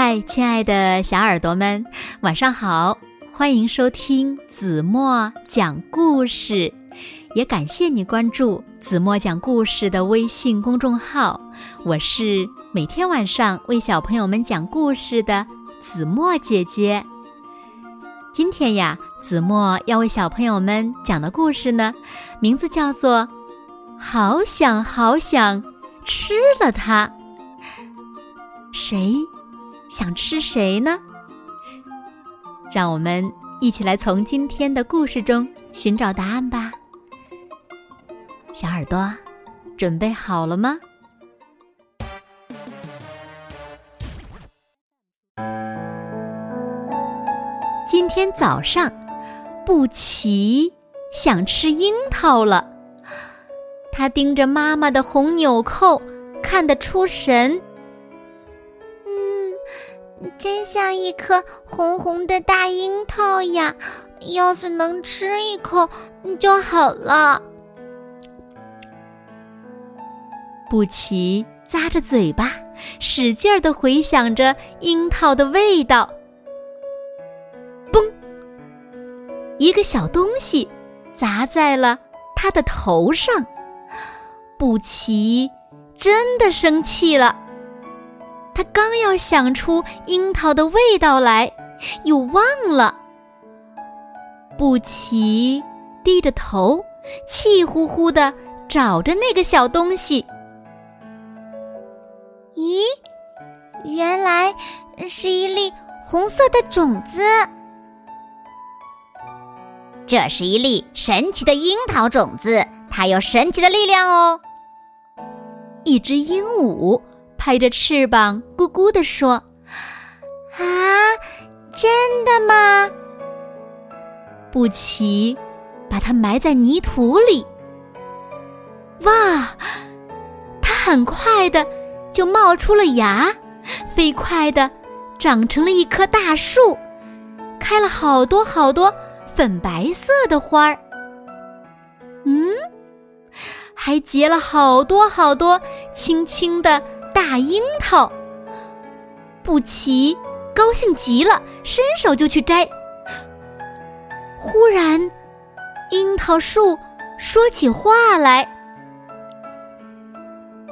嗨，亲爱的小耳朵们，晚上好！欢迎收听子墨讲故事，也感谢你关注子墨讲故事的微信公众号。我是每天晚上为小朋友们讲故事的子墨姐姐。今天呀，子墨要为小朋友们讲的故事呢，名字叫做《好想好想吃了它》。谁？想吃谁呢？让我们一起来从今天的故事中寻找答案吧。小耳朵，准备好了吗？今天早上，布奇想吃樱桃了。他盯着妈妈的红纽扣，看得出神。真像一颗红红的大樱桃呀！要是能吃一口就好了。布奇咂着嘴巴，使劲儿的回想着樱桃的味道。嘣！一个小东西砸在了他的头上，布奇真的生气了。他刚要想出樱桃的味道来，又忘了。布奇低着头，气呼呼的找着那个小东西。咦，原来是一粒红色的种子。这是一粒神奇的樱桃种子，它有神奇的力量哦。一只鹦鹉。拍着翅膀，咕咕地说：“啊，真的吗？”布奇把它埋在泥土里。哇，它很快的就冒出了芽，飞快的长成了一棵大树，开了好多好多粉白色的花儿。嗯，还结了好多好多青青的。大樱桃，布奇高兴极了，伸手就去摘。忽然，樱桃树说起话来：“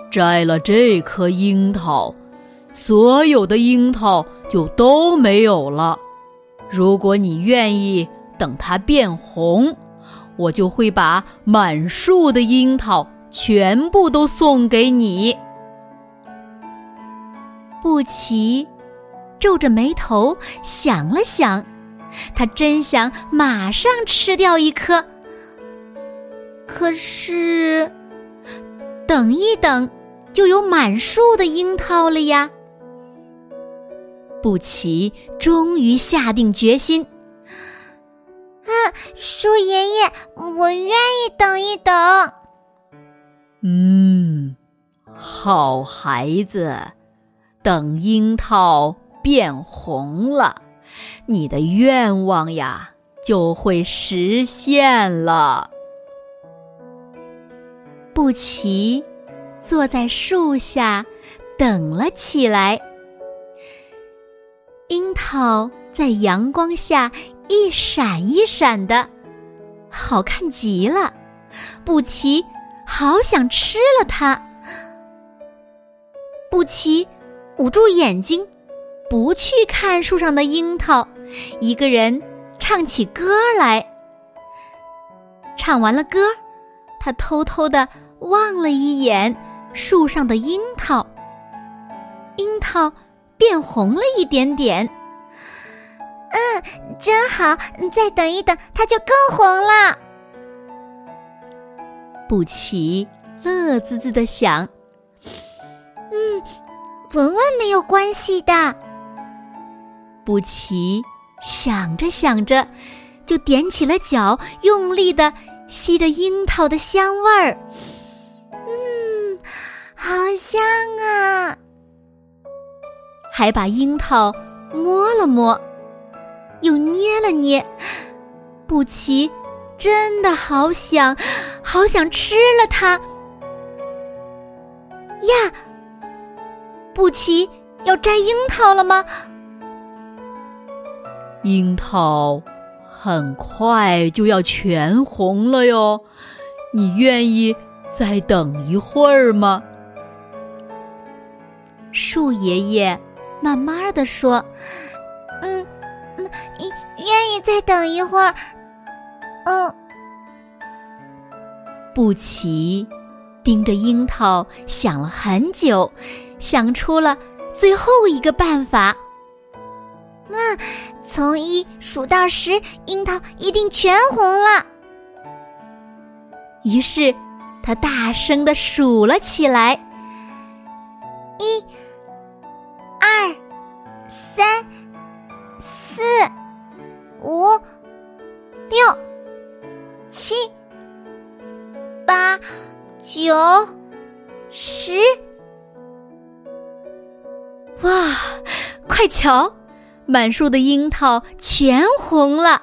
摘了这颗樱桃，所有的樱桃就都没有了。如果你愿意等它变红，我就会把满树的樱桃全部都送给你。”布奇皱着眉头想了想，他真想马上吃掉一颗。可是，等一等，就有满树的樱桃了呀！布奇终于下定决心：“啊，树爷爷，我愿意等一等。”嗯，好孩子。等樱桃变红了，你的愿望呀就会实现了。布奇坐在树下等了起来，樱桃在阳光下一闪一闪的，好看极了。布奇好想吃了它。布奇。捂住眼睛，不去看树上的樱桃，一个人唱起歌来。唱完了歌，他偷偷的望了一眼树上的樱桃，樱桃变红了一点点。嗯，真好，再等一等，它就更红了。布奇乐滋滋的想：“嗯。”闻闻没有关系的，布奇想着想着，就踮起了脚，用力的吸着樱桃的香味儿。嗯，好香啊！还把樱桃摸了摸，又捏了捏。布奇真的好想，好想吃了它呀！布奇要摘樱桃了吗？樱桃很快就要全红了哟，你愿意再等一会儿吗？树爷爷慢慢的说：“嗯，嗯，愿意再等一会儿。”嗯。布奇盯着樱桃想了很久，想出了最后一个办法。妈，从一数到十，樱桃一定全红了。于是他大声的数了起来：一、二、三、四、五、六、七。八、九、十，瞧，满树的樱桃全红了。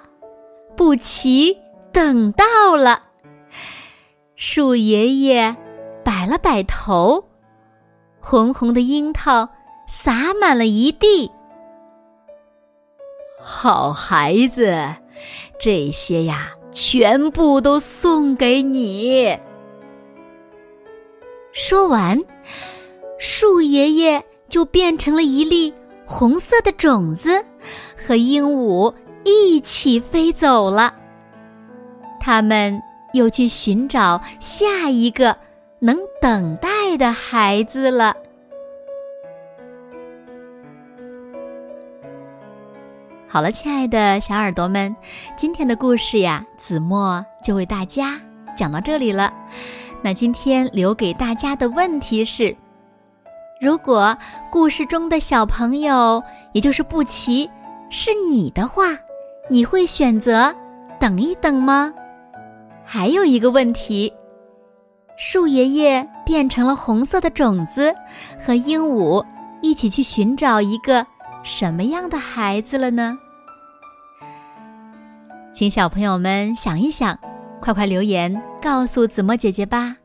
布奇等到了，树爷爷摆了摆头，红红的樱桃洒满了一地。好孩子，这些呀。全部都送给你。说完，树爷爷就变成了一粒红色的种子，和鹦鹉一起飞走了。他们又去寻找下一个能等待的孩子了。好了，亲爱的小耳朵们，今天的故事呀，子墨就为大家讲到这里了。那今天留给大家的问题是：如果故事中的小朋友，也就是布奇，是你的话，你会选择等一等吗？还有一个问题，树爷爷变成了红色的种子，和鹦鹉一起去寻找一个什么样的孩子了呢？请小朋友们想一想，快快留言告诉子墨姐姐吧。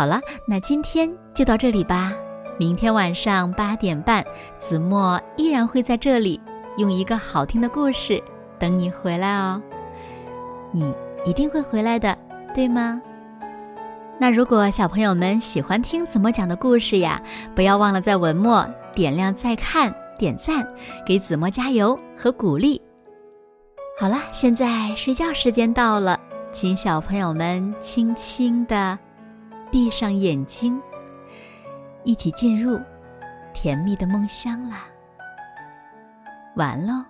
好了，那今天就到这里吧。明天晚上八点半，子墨依然会在这里，用一个好听的故事等你回来哦。你一定会回来的，对吗？那如果小朋友们喜欢听子墨讲的故事呀，不要忘了在文末点亮再看、点赞，给子墨加油和鼓励。好了，现在睡觉时间到了，请小朋友们轻轻的闭上眼睛，一起进入甜蜜的梦乡啦。完喽。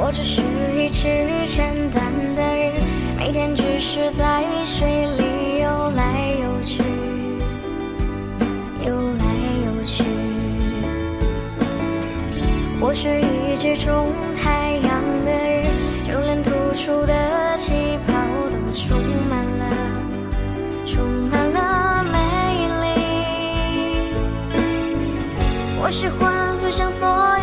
我只是一只简单的鱼，每天只是在水里游来游去，游来游去。我是一只种太阳的鱼，就连吐出的气泡都充满了，充满了美丽。我喜欢分享所有。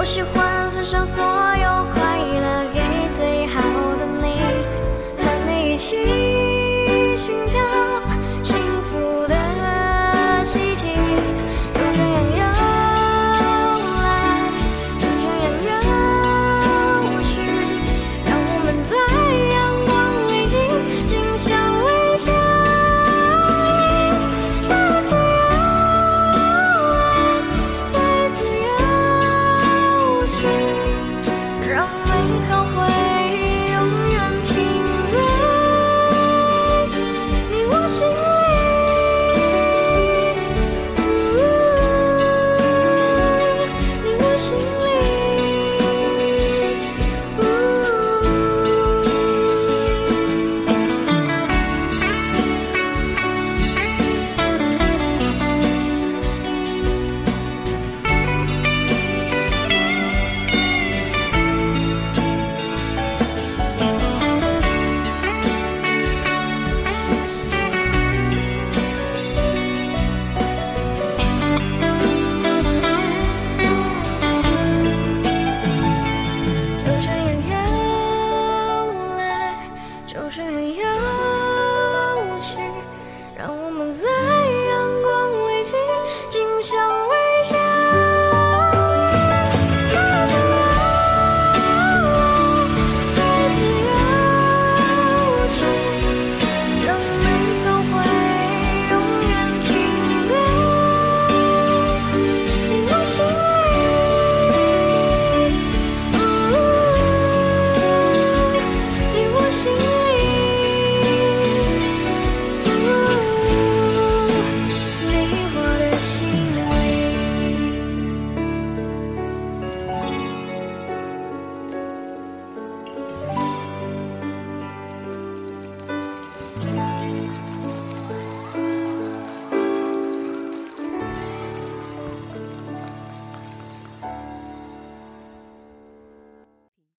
我喜欢分享所